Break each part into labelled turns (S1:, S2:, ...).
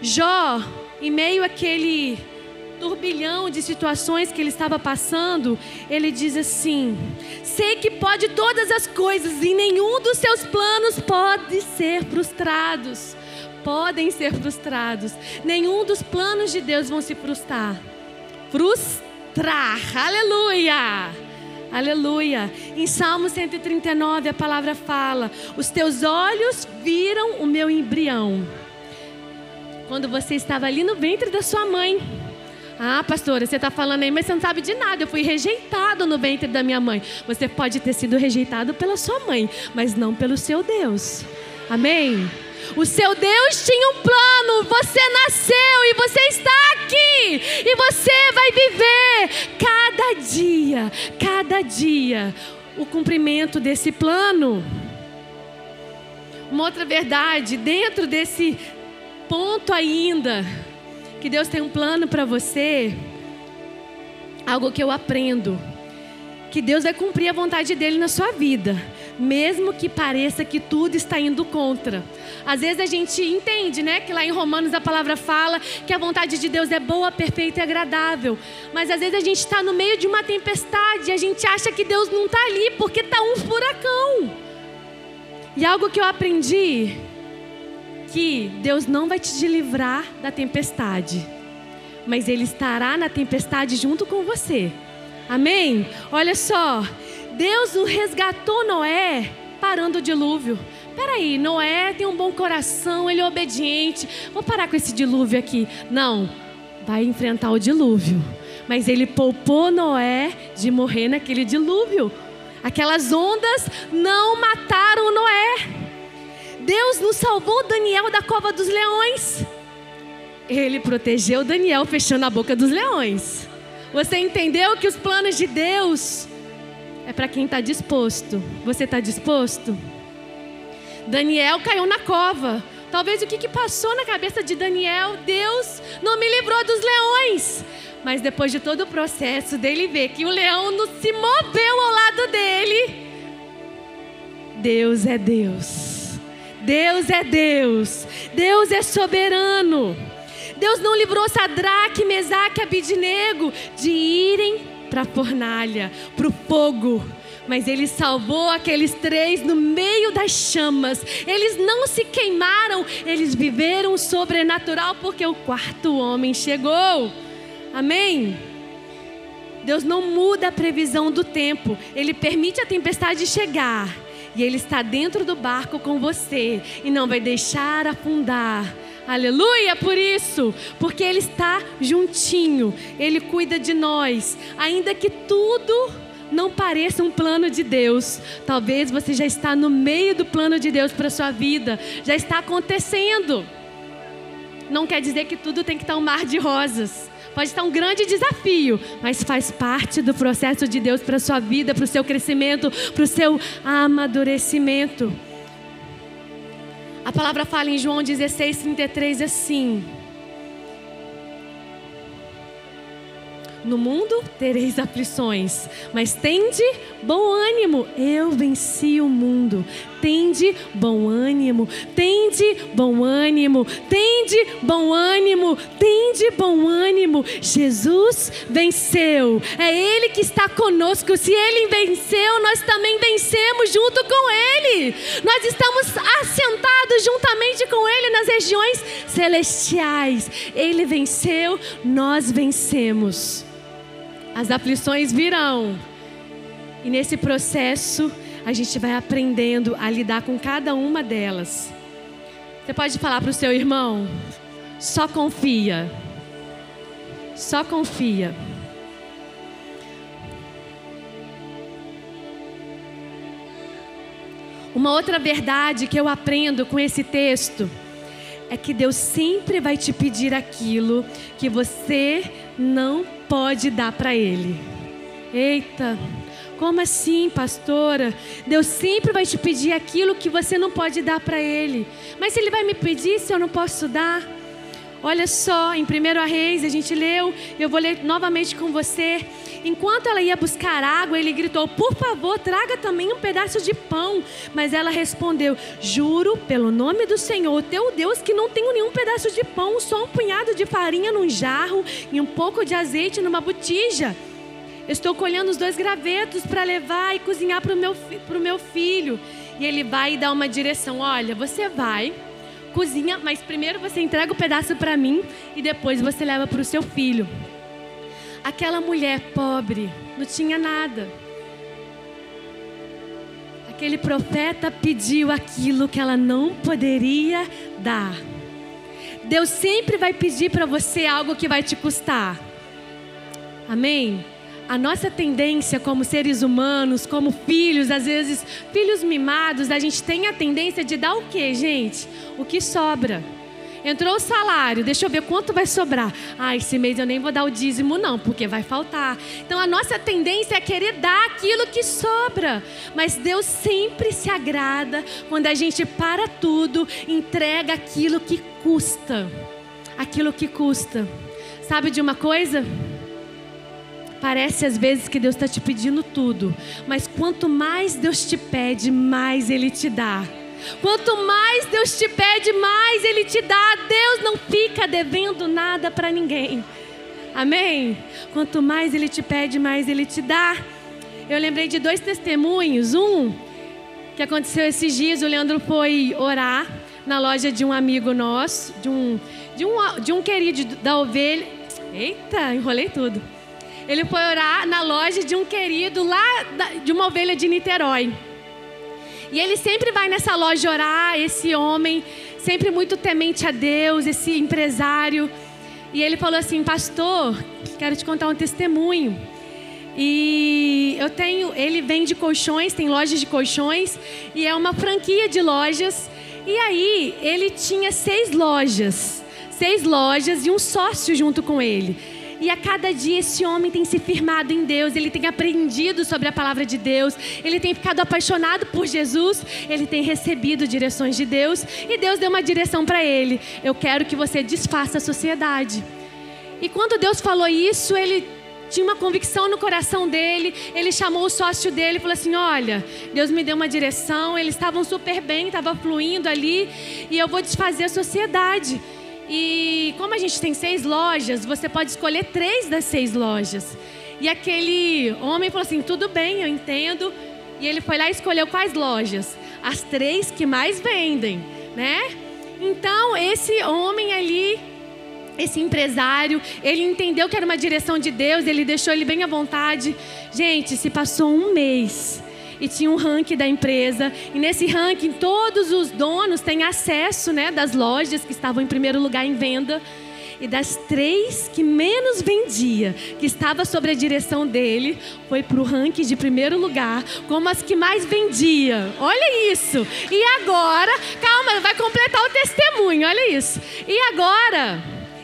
S1: Jó, em meio àquele turbilhão de situações que ele estava passando, ele diz assim: Sei que pode todas as coisas e nenhum dos seus planos pode ser frustrados. Podem ser frustrados. Nenhum dos planos de Deus vão se frustrar. Frustrar. Aleluia. Aleluia. Em Salmo 139 a palavra fala: Os teus olhos viram o meu embrião. Quando você estava ali no ventre da sua mãe. Ah, pastora, você está falando aí, mas você não sabe de nada. Eu fui rejeitado no ventre da minha mãe. Você pode ter sido rejeitado pela sua mãe, mas não pelo seu Deus. Amém? O seu Deus tinha um plano. Você nasceu e você está aqui. E você vai viver cada dia, cada dia, o cumprimento desse plano. Uma outra verdade, dentro desse ponto ainda, que Deus tem um plano para você, algo que eu aprendo, que Deus vai cumprir a vontade dele na sua vida, mesmo que pareça que tudo está indo contra. Às vezes a gente entende, né, que lá em Romanos a palavra fala que a vontade de Deus é boa, perfeita e agradável. Mas às vezes a gente está no meio de uma tempestade e a gente acha que Deus não está ali porque está um furacão. E algo que eu aprendi que Deus não vai te livrar da tempestade, mas Ele estará na tempestade junto com você. Amém? Olha só, Deus resgatou Noé parando o dilúvio. Peraí, Noé tem um bom coração, ele é obediente. Vou parar com esse dilúvio aqui. Não, vai enfrentar o dilúvio. Mas ele poupou Noé de morrer naquele dilúvio. Aquelas ondas não mataram Noé. Deus nos salvou Daniel da cova dos leões. Ele protegeu Daniel fechando a boca dos leões. Você entendeu que os planos de Deus é para quem está disposto. Você está disposto? Daniel caiu na cova. Talvez o que, que passou na cabeça de Daniel, Deus não me livrou dos leões. Mas depois de todo o processo dele ver que o leão não se moveu ao lado dele, Deus é Deus. Deus é Deus. Deus é soberano. Deus não livrou Sadraque, Mesaque e Abidnego de irem para a fornalha, para o fogo. Mas ele salvou aqueles três no meio das chamas. Eles não se queimaram, eles viveram o sobrenatural porque o quarto homem chegou. Amém? Deus não muda a previsão do tempo, ele permite a tempestade chegar e Ele está dentro do barco com você e não vai deixar afundar. Aleluia por isso, porque Ele está juntinho, Ele cuida de nós, ainda que tudo não pareça um plano de Deus. Talvez você já está no meio do plano de Deus para sua vida, já está acontecendo. Não quer dizer que tudo tem que estar um mar de rosas. Pode estar um grande desafio, mas faz parte do processo de Deus para a sua vida, para o seu crescimento, para o seu amadurecimento. A palavra fala em João 16, 33 assim: No mundo tereis aflições, mas tende bom ânimo. Eu venci o mundo. Tende bom ânimo, tende bom ânimo, tende bom ânimo, tende bom ânimo. Jesus venceu. É Ele que está conosco. Se Ele venceu, nós também vencemos junto com Ele. Nós estamos assentados juntamente com Ele nas regiões celestiais. Ele venceu, nós vencemos. As aflições virão. E nesse processo, a gente vai aprendendo a lidar com cada uma delas. Você pode falar para o seu irmão: só confia. Só confia. Uma outra verdade que eu aprendo com esse texto é que Deus sempre vai te pedir aquilo que você não pode dar para Ele. Eita, como assim, pastora? Deus sempre vai te pedir aquilo que você não pode dar para Ele. Mas Ele vai me pedir se eu não posso dar? Olha só, em 1 Reis, a gente leu, eu vou ler novamente com você. Enquanto ela ia buscar água, ele gritou: Por favor, traga também um pedaço de pão. Mas ela respondeu: Juro pelo nome do Senhor, teu Deus, que não tenho nenhum pedaço de pão, só um punhado de farinha num jarro e um pouco de azeite numa botija. Estou colhendo os dois gravetos para levar e cozinhar para o meu, meu filho. E ele vai e dá uma direção: Olha, você vai cozinha, mas primeiro você entrega o pedaço para mim e depois você leva para o seu filho. Aquela mulher pobre não tinha nada. Aquele profeta pediu aquilo que ela não poderia dar. Deus sempre vai pedir para você algo que vai te custar. Amém? A nossa tendência como seres humanos, como filhos, às vezes filhos mimados, a gente tem a tendência de dar o que, gente? O que sobra. Entrou o salário, deixa eu ver quanto vai sobrar. Ah, esse mês eu nem vou dar o dízimo, não, porque vai faltar. Então a nossa tendência é querer dar aquilo que sobra. Mas Deus sempre se agrada quando a gente para tudo, entrega aquilo que custa. Aquilo que custa. Sabe de uma coisa? Parece às vezes que Deus está te pedindo tudo, mas quanto mais Deus te pede, mais Ele te dá. Quanto mais Deus te pede, mais Ele te dá. Deus não fica devendo nada para ninguém. Amém? Quanto mais Ele te pede, mais Ele te dá. Eu lembrei de dois testemunhos. Um que aconteceu esses dias, o Leandro foi orar na loja de um amigo nosso, de um, de um, de um querido da ovelha. Eita, enrolei tudo ele foi orar na loja de um querido lá de uma ovelha de Niterói. E ele sempre vai nessa loja orar, esse homem, sempre muito temente a Deus, esse empresário. E ele falou assim: Pastor, quero te contar um testemunho. E eu tenho, ele vende colchões, tem lojas de colchões, e é uma franquia de lojas. E aí, ele tinha seis lojas, seis lojas e um sócio junto com ele. E a cada dia esse homem tem se firmado em Deus, ele tem aprendido sobre a palavra de Deus, ele tem ficado apaixonado por Jesus, ele tem recebido direções de Deus e Deus deu uma direção para ele. Eu quero que você desfaça a sociedade. E quando Deus falou isso, ele tinha uma convicção no coração dele. Ele chamou o sócio dele e falou assim: Olha, Deus me deu uma direção. Eles estavam super bem, estava fluindo ali, e eu vou desfazer a sociedade. E como a gente tem seis lojas, você pode escolher três das seis lojas. E aquele homem falou assim: tudo bem, eu entendo. E ele foi lá e escolheu quais lojas? As três que mais vendem, né? Então, esse homem ali, esse empresário, ele entendeu que era uma direção de Deus, ele deixou ele bem à vontade. Gente, se passou um mês e tinha um ranking da empresa. E nesse ranking, todos os donos têm acesso né, das lojas que estavam em primeiro lugar em venda. E das três que menos vendia, que estava sobre a direção dele, foi para o ranking de primeiro lugar, como as que mais vendia. Olha isso! E agora, calma, vai completar o testemunho, olha isso. E agora,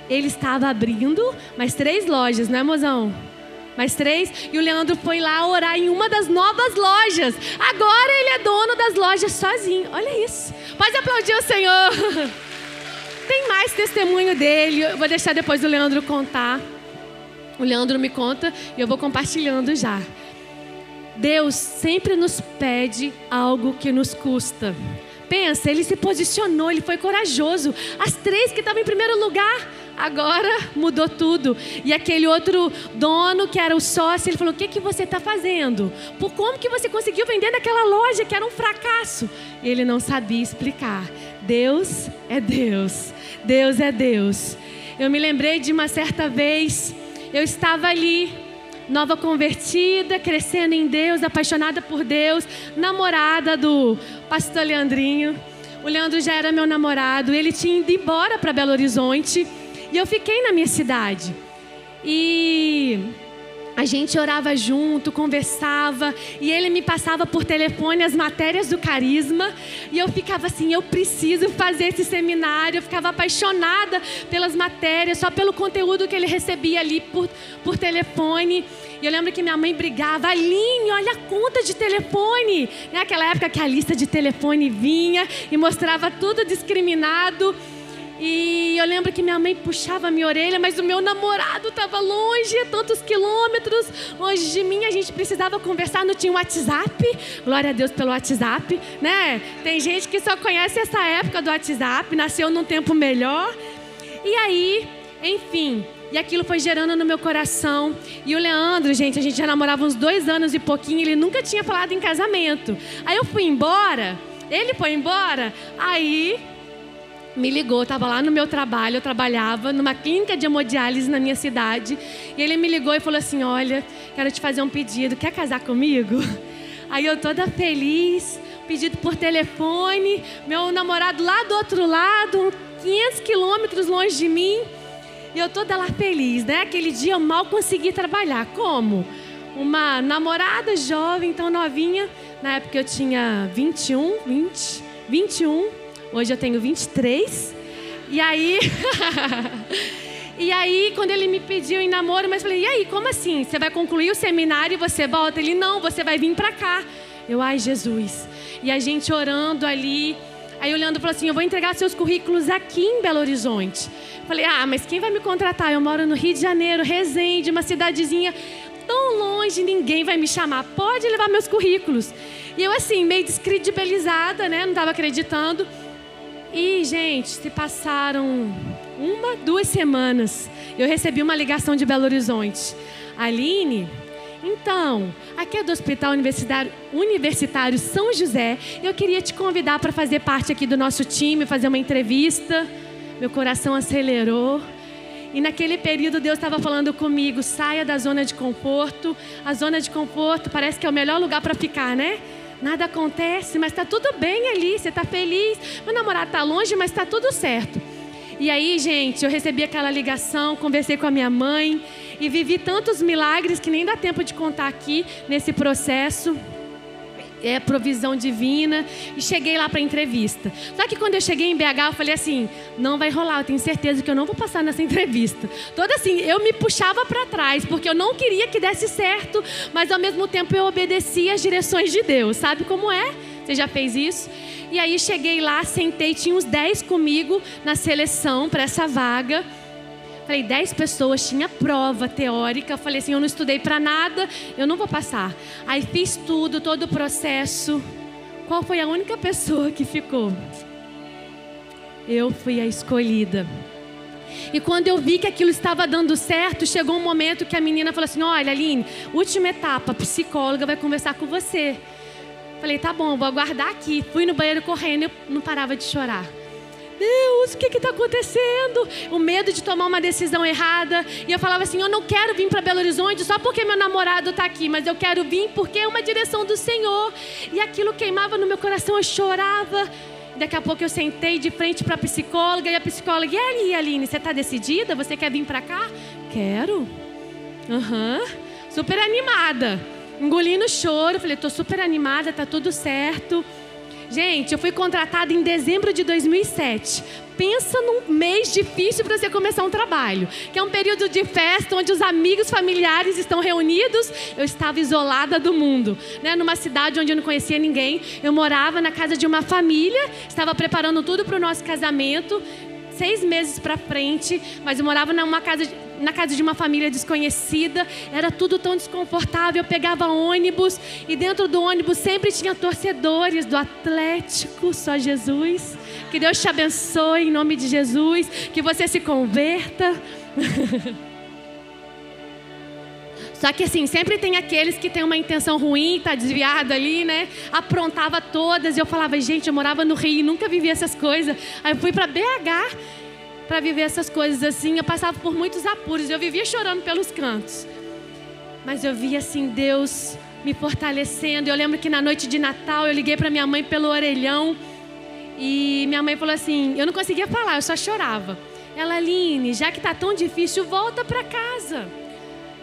S1: ele estava abrindo mais três lojas, não é, mozão? Mais três, e o Leandro foi lá orar em uma das novas lojas. Agora ele é dono das lojas sozinho. Olha isso. Pode aplaudir o Senhor. Tem mais testemunho dele. Eu vou deixar depois o Leandro contar. O Leandro me conta e eu vou compartilhando já. Deus sempre nos pede algo que nos custa. Pensa, ele se posicionou, ele foi corajoso. As três que estavam em primeiro lugar, agora mudou tudo. E aquele outro dono, que era o sócio, ele falou: O que, que você está fazendo? Por como que você conseguiu vender naquela loja que era um fracasso? E ele não sabia explicar. Deus é Deus. Deus é Deus. Eu me lembrei de uma certa vez, eu estava ali nova convertida, crescendo em Deus, apaixonada por Deus, namorada do pastor Leandrinho. O Leandro já era meu namorado, ele tinha ido embora para Belo Horizonte e eu fiquei na minha cidade. E a gente orava junto, conversava, e ele me passava por telefone as matérias do carisma, e eu ficava assim: eu preciso fazer esse seminário. Eu ficava apaixonada pelas matérias, só pelo conteúdo que ele recebia ali por, por telefone. E eu lembro que minha mãe brigava, Aline, olha a conta de telefone. Naquela época que a lista de telefone vinha e mostrava tudo discriminado. E eu lembro que minha mãe puxava minha orelha, mas o meu namorado estava longe, tantos quilômetros longe de mim. A gente precisava conversar, não tinha WhatsApp. Glória a Deus pelo WhatsApp, né? Tem gente que só conhece essa época do WhatsApp, nasceu num tempo melhor. E aí, enfim, e aquilo foi gerando no meu coração. E o Leandro, gente, a gente já namorava uns dois anos e pouquinho, ele nunca tinha falado em casamento. Aí eu fui embora, ele foi embora, aí me ligou, estava lá no meu trabalho, eu trabalhava numa clínica de hemodiálise na minha cidade, e ele me ligou e falou assim: Olha, quero te fazer um pedido, quer casar comigo? Aí eu toda feliz, pedido por telefone, meu namorado lá do outro lado, 500 quilômetros longe de mim, e eu toda lá feliz, né? Aquele dia eu mal consegui trabalhar. Como? Uma namorada jovem, tão novinha, na época eu tinha 21, 20, 21 Hoje eu tenho 23. E aí. e aí, quando ele me pediu em namoro, mas falei: e aí, como assim? Você vai concluir o seminário e você volta? Ele: não, você vai vir para cá. Eu, ai, Jesus. E a gente orando ali. Aí olhando falou assim: Eu vou entregar seus currículos aqui em Belo Horizonte. Falei: Ah, mas quem vai me contratar? Eu moro no Rio de Janeiro, Resende, uma cidadezinha tão longe, ninguém vai me chamar. Pode levar meus currículos. E eu, assim, meio descredibilizada, né? Não estava acreditando. E, gente, se passaram uma, duas semanas, eu recebi uma ligação de Belo Horizonte. Aline, então, aqui é do Hospital Universitário, Universitário São José. Eu queria te convidar para fazer parte aqui do nosso time, fazer uma entrevista. Meu coração acelerou. E naquele período Deus estava falando comigo: saia da zona de conforto. A zona de conforto parece que é o melhor lugar para ficar, né? Nada acontece, mas está tudo bem ali, você está feliz. Meu namorado está longe, mas está tudo certo. E aí, gente, eu recebi aquela ligação, conversei com a minha mãe e vivi tantos milagres que nem dá tempo de contar aqui nesse processo é provisão divina e cheguei lá para entrevista. Só que quando eu cheguei em BH, eu falei assim: não vai rolar, eu tenho certeza que eu não vou passar nessa entrevista. Toda assim, eu me puxava para trás porque eu não queria que desse certo, mas ao mesmo tempo eu obedecia às direções de Deus. Sabe como é? Você já fez isso? E aí cheguei lá, sentei, tinha uns 10 comigo na seleção para essa vaga. Falei, 10 pessoas, tinha prova teórica. Falei assim: eu não estudei para nada, eu não vou passar. Aí fiz tudo, todo o processo. Qual foi a única pessoa que ficou? Eu fui a escolhida. E quando eu vi que aquilo estava dando certo, chegou um momento que a menina falou assim: Olha, Aline, última etapa, a psicóloga vai conversar com você. Falei: Tá bom, vou aguardar aqui. Fui no banheiro correndo, eu não parava de chorar. Deus, o que está acontecendo? O medo de tomar uma decisão errada. E eu falava assim: eu não quero vir para Belo Horizonte só porque meu namorado está aqui, mas eu quero vir porque é uma direção do Senhor. E aquilo queimava no meu coração, eu chorava. Daqui a pouco eu sentei de frente para a psicóloga e a psicóloga, e aí, Aline, você está decidida? Você quer vir para cá? Quero. Aham. Uhum. Super animada. Engolindo choro, falei, estou super animada, está tudo certo. Gente, eu fui contratada em dezembro de 2007. Pensa num mês difícil para você começar um trabalho, que é um período de festa onde os amigos familiares estão reunidos. Eu estava isolada do mundo, né? Numa cidade onde eu não conhecia ninguém. Eu morava na casa de uma família, estava preparando tudo para o nosso casamento seis meses para frente, mas eu morava numa casa, na casa de uma família desconhecida, era tudo tão desconfortável. Eu pegava ônibus e dentro do ônibus sempre tinha torcedores do Atlético, só Jesus. Que Deus te abençoe em nome de Jesus, que você se converta. Só que assim, sempre tem aqueles que têm uma intenção ruim, tá desviado ali, né? Aprontava todas. E eu falava, gente, eu morava no Rio nunca vivi essas coisas. Aí eu fui para BH para viver essas coisas assim. Eu passava por muitos apuros. Eu vivia chorando pelos cantos. Mas eu via assim, Deus me fortalecendo. Eu lembro que na noite de Natal eu liguei para minha mãe pelo orelhão. E minha mãe falou assim: eu não conseguia falar, eu só chorava. Ela, Aline, já que tá tão difícil, volta para casa.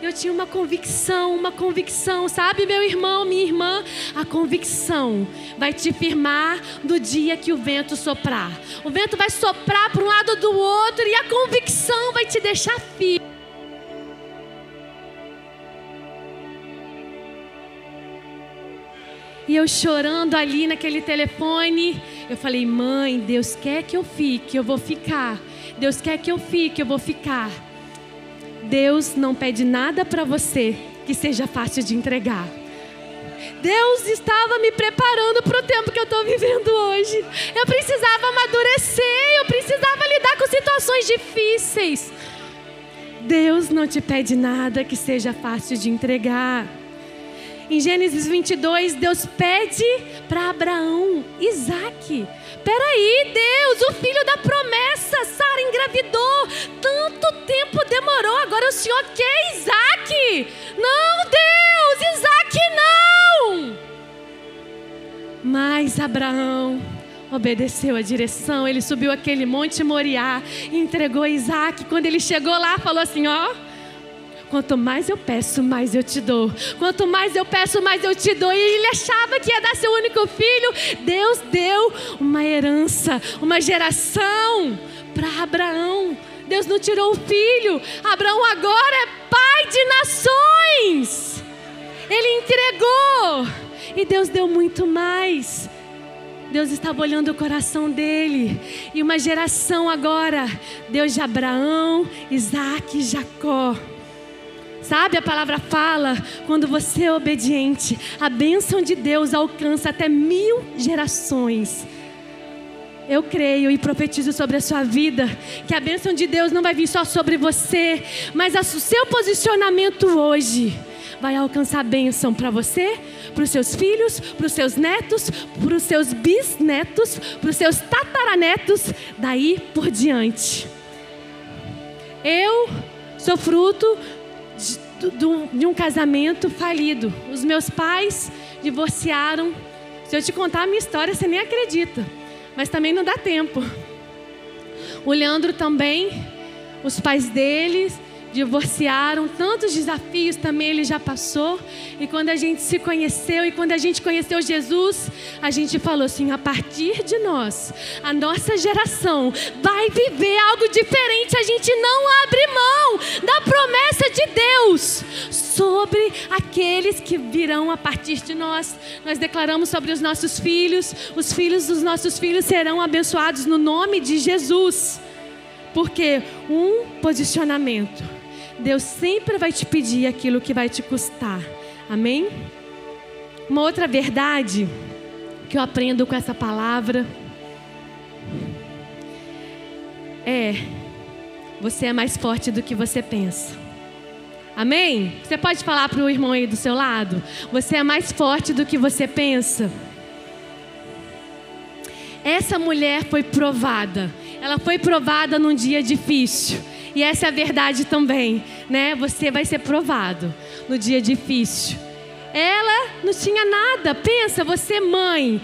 S1: Eu tinha uma convicção, uma convicção, sabe, meu irmão, minha irmã? A convicção vai te firmar do dia que o vento soprar. O vento vai soprar para um lado do outro e a convicção vai te deixar firme. E eu chorando ali naquele telefone, eu falei: "Mãe, Deus quer que eu fique, eu vou ficar. Deus quer que eu fique, eu vou ficar." Deus não pede nada para você que seja fácil de entregar. Deus estava me preparando para o tempo que eu estou vivendo hoje. Eu precisava amadurecer, eu precisava lidar com situações difíceis. Deus não te pede nada que seja fácil de entregar. Em Gênesis 22, Deus pede para Abraão Isaac. Peraí, Deus, o filho da promessa, Sara engravidou. Tanto o Senhor quer Isaac. Não, Deus, Isaac não. Mas Abraão obedeceu a direção, ele subiu aquele monte Moriá entregou Isaac. Quando ele chegou lá, falou assim: Ó, quanto mais eu peço, mais eu te dou. Quanto mais eu peço, mais eu te dou. E ele achava que ia dar seu único filho. Deus deu uma herança, uma geração para Abraão. Deus não tirou o filho. Abraão agora é pai de nações. Ele entregou. E Deus deu muito mais. Deus estava olhando o coração dele. E uma geração agora, Deus de Abraão, Isaac e Jacó. Sabe, a palavra fala, quando você é obediente, a bênção de Deus alcança até mil gerações. Eu creio e profetizo sobre a sua vida que a bênção de Deus não vai vir só sobre você, mas o seu posicionamento hoje vai alcançar bênção para você, para os seus filhos, para os seus netos, para os seus bisnetos, para os seus tataranetos, daí por diante. Eu sou fruto de, de um casamento falido. Os meus pais divorciaram. Se eu te contar a minha história, você nem acredita. Mas também não dá tempo. O Leandro também, os pais deles divorciaram, tantos desafios também ele já passou. E quando a gente se conheceu e quando a gente conheceu Jesus, a gente falou assim: a partir de nós, a nossa geração vai viver algo diferente. A gente não abre mão da promessa de Deus sobre aqueles que virão a partir de nós. Nós declaramos sobre os nossos filhos, os filhos dos nossos filhos serão abençoados no nome de Jesus. Porque um posicionamento Deus sempre vai te pedir aquilo que vai te custar. Amém? Uma outra verdade que eu aprendo com essa palavra é: você é mais forte do que você pensa. Amém? Você pode falar para o irmão aí do seu lado? Você é mais forte do que você pensa. Essa mulher foi provada. Ela foi provada num dia difícil. E essa é a verdade também, né? Você vai ser provado no dia difícil. Ela não tinha nada. Pensa, você mãe,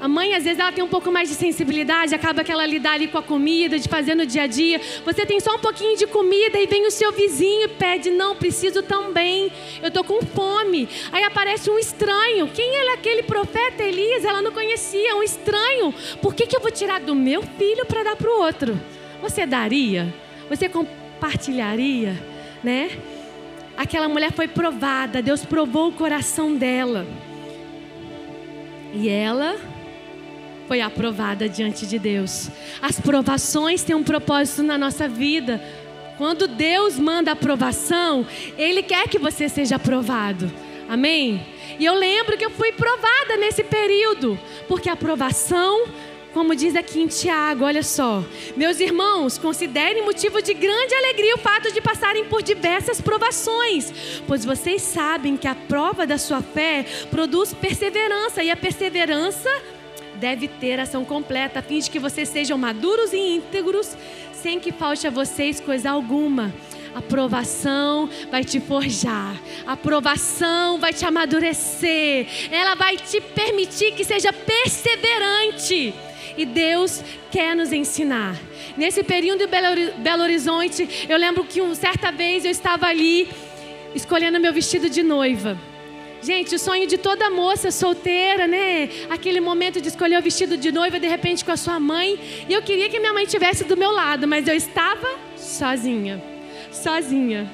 S1: a mãe, às vezes, ela tem um pouco mais de sensibilidade, acaba que ela lidar ali com a comida, de fazer no dia a dia. Você tem só um pouquinho de comida e vem o seu vizinho e pede: Não, preciso também, eu estou com fome. Aí aparece um estranho. Quem é aquele profeta Elias? Ela não conhecia, um estranho. Por que, que eu vou tirar do meu filho para dar para o outro? Você daria? Você compartilharia, né? Aquela mulher foi provada, Deus provou o coração dela. E ela foi aprovada diante de Deus. As provações têm um propósito na nossa vida. Quando Deus manda aprovação, Ele quer que você seja aprovado. Amém? E eu lembro que eu fui provada nesse período, porque a aprovação como diz aqui em Tiago, olha só. Meus irmãos, considerem motivo de grande alegria o fato de passarem por diversas provações, pois vocês sabem que a prova da sua fé produz perseverança, e a perseverança deve ter ação completa, a fim de que vocês sejam maduros e íntegros, sem que falte a vocês coisa alguma. A provação vai te forjar, a provação vai te amadurecer, ela vai te permitir que seja perseverante e Deus quer nos ensinar. Nesse período de Belo Horizonte, eu lembro que uma certa vez eu estava ali escolhendo meu vestido de noiva. Gente, o sonho de toda moça solteira, né? Aquele momento de escolher o vestido de noiva de repente com a sua mãe. E eu queria que minha mãe estivesse do meu lado, mas eu estava sozinha. Sozinha.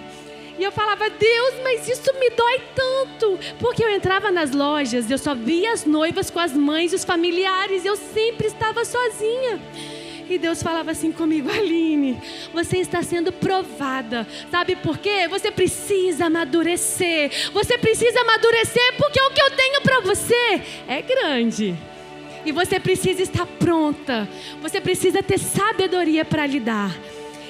S1: E eu falava, Deus, mas isso me dói tanto. Porque eu entrava nas lojas, eu só via as noivas com as mães e os familiares, eu sempre estava sozinha. E Deus falava assim comigo, Aline, você está sendo provada. Sabe por quê? Você precisa amadurecer. Você precisa amadurecer porque o que eu tenho para você é grande. E você precisa estar pronta. Você precisa ter sabedoria para lidar.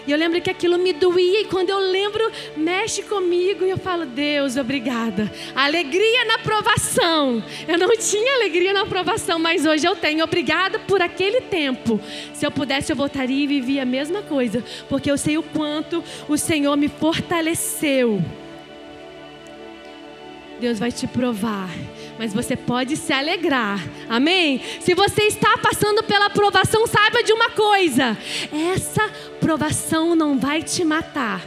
S1: E eu lembro que aquilo me doía, e quando eu lembro, mexe comigo, e eu falo, Deus, obrigada. Alegria na provação. Eu não tinha alegria na provação, mas hoje eu tenho. Obrigada por aquele tempo. Se eu pudesse, eu voltaria e vivia a mesma coisa, porque eu sei o quanto o Senhor me fortaleceu. Deus vai te provar mas você pode se alegrar. Amém? Se você está passando pela provação, saiba de uma coisa: essa provação não vai te matar.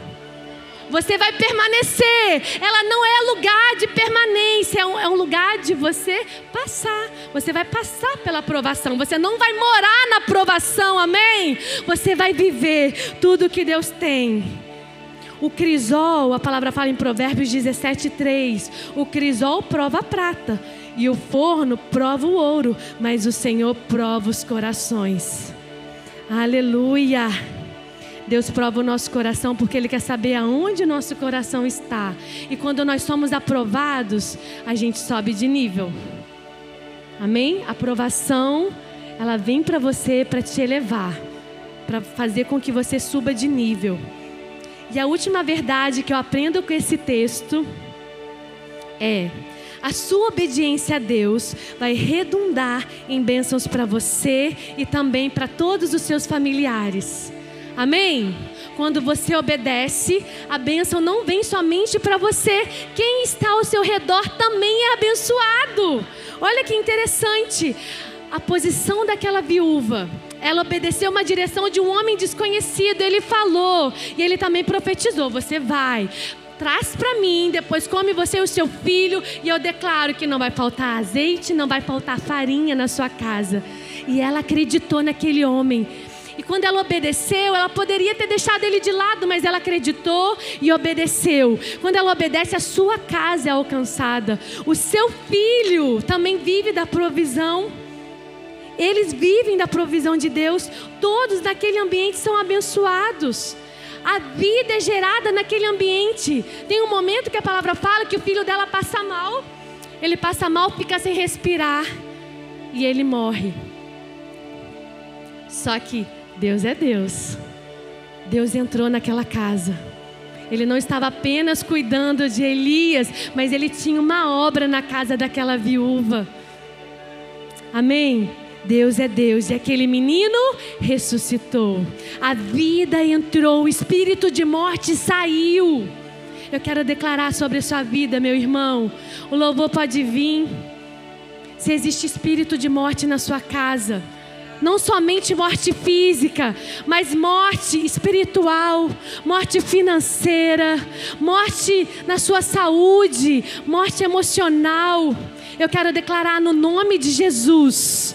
S1: Você vai permanecer. Ela não é lugar de permanência, é um, é um, lugar de você passar. Você vai passar pela provação. Você não vai morar na provação, amém? Você vai viver tudo que Deus tem. O crisol, a palavra fala em Provérbios 17, 3. O crisol prova a prata e o forno prova o ouro, mas o Senhor prova os corações. Aleluia! Deus prova o nosso coração porque Ele quer saber aonde o nosso coração está. E quando nós somos aprovados, a gente sobe de nível. Amém? A aprovação, ela vem para você para te elevar, para fazer com que você suba de nível. E a última verdade que eu aprendo com esse texto é: a sua obediência a Deus vai redundar em bênçãos para você e também para todos os seus familiares. Amém? Quando você obedece, a bênção não vem somente para você, quem está ao seu redor também é abençoado. Olha que interessante a posição daquela viúva ela obedeceu uma direção de um homem desconhecido. Ele falou e ele também profetizou: Você vai, traz para mim, depois come você e o seu filho, e eu declaro que não vai faltar azeite, não vai faltar farinha na sua casa. E ela acreditou naquele homem. E quando ela obedeceu, ela poderia ter deixado ele de lado, mas ela acreditou e obedeceu. Quando ela obedece, a sua casa é alcançada. O seu filho também vive da provisão. Eles vivem da provisão de Deus, todos naquele ambiente são abençoados. A vida é gerada naquele ambiente. Tem um momento que a palavra fala que o filho dela passa mal. Ele passa mal, fica sem respirar e ele morre. Só que Deus é Deus. Deus entrou naquela casa. Ele não estava apenas cuidando de Elias, mas ele tinha uma obra na casa daquela viúva. Amém? Deus é Deus. E aquele menino ressuscitou. A vida entrou, o espírito de morte saiu. Eu quero declarar sobre a sua vida, meu irmão. O louvor pode vir. Se existe espírito de morte na sua casa, não somente morte física, mas morte espiritual, morte financeira, morte na sua saúde, morte emocional. Eu quero declarar no nome de Jesus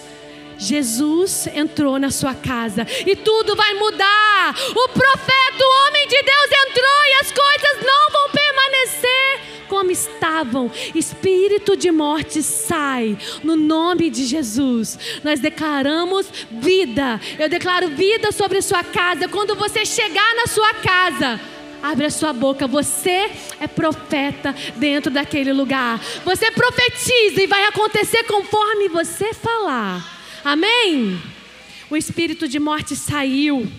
S1: Jesus entrou na sua casa e tudo vai mudar. O profeta, o homem de Deus entrou e as coisas não vão permanecer como estavam. Espírito de morte sai no nome de Jesus. Nós declaramos vida. Eu declaro vida sobre a sua casa. Quando você chegar na sua casa, Abre a sua boca. Você é profeta dentro daquele lugar. Você profetiza e vai acontecer conforme você falar. Amém? O espírito de morte saiu.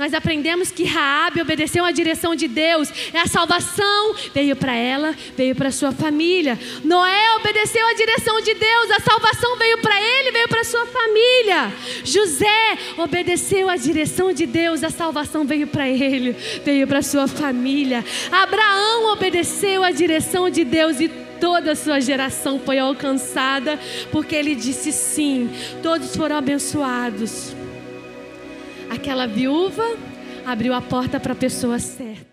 S1: Nós aprendemos que Raabe obedeceu à direção de Deus. É a salvação veio para ela, veio para sua família. Noé obedeceu à direção de Deus. A salvação veio para ele, veio para sua família. José obedeceu à direção de Deus. A salvação veio para ele, veio para sua família. Abraão obedeceu à direção de Deus e toda a sua geração foi alcançada, porque ele disse sim, todos foram abençoados. Aquela viúva abriu a porta para a pessoa certa.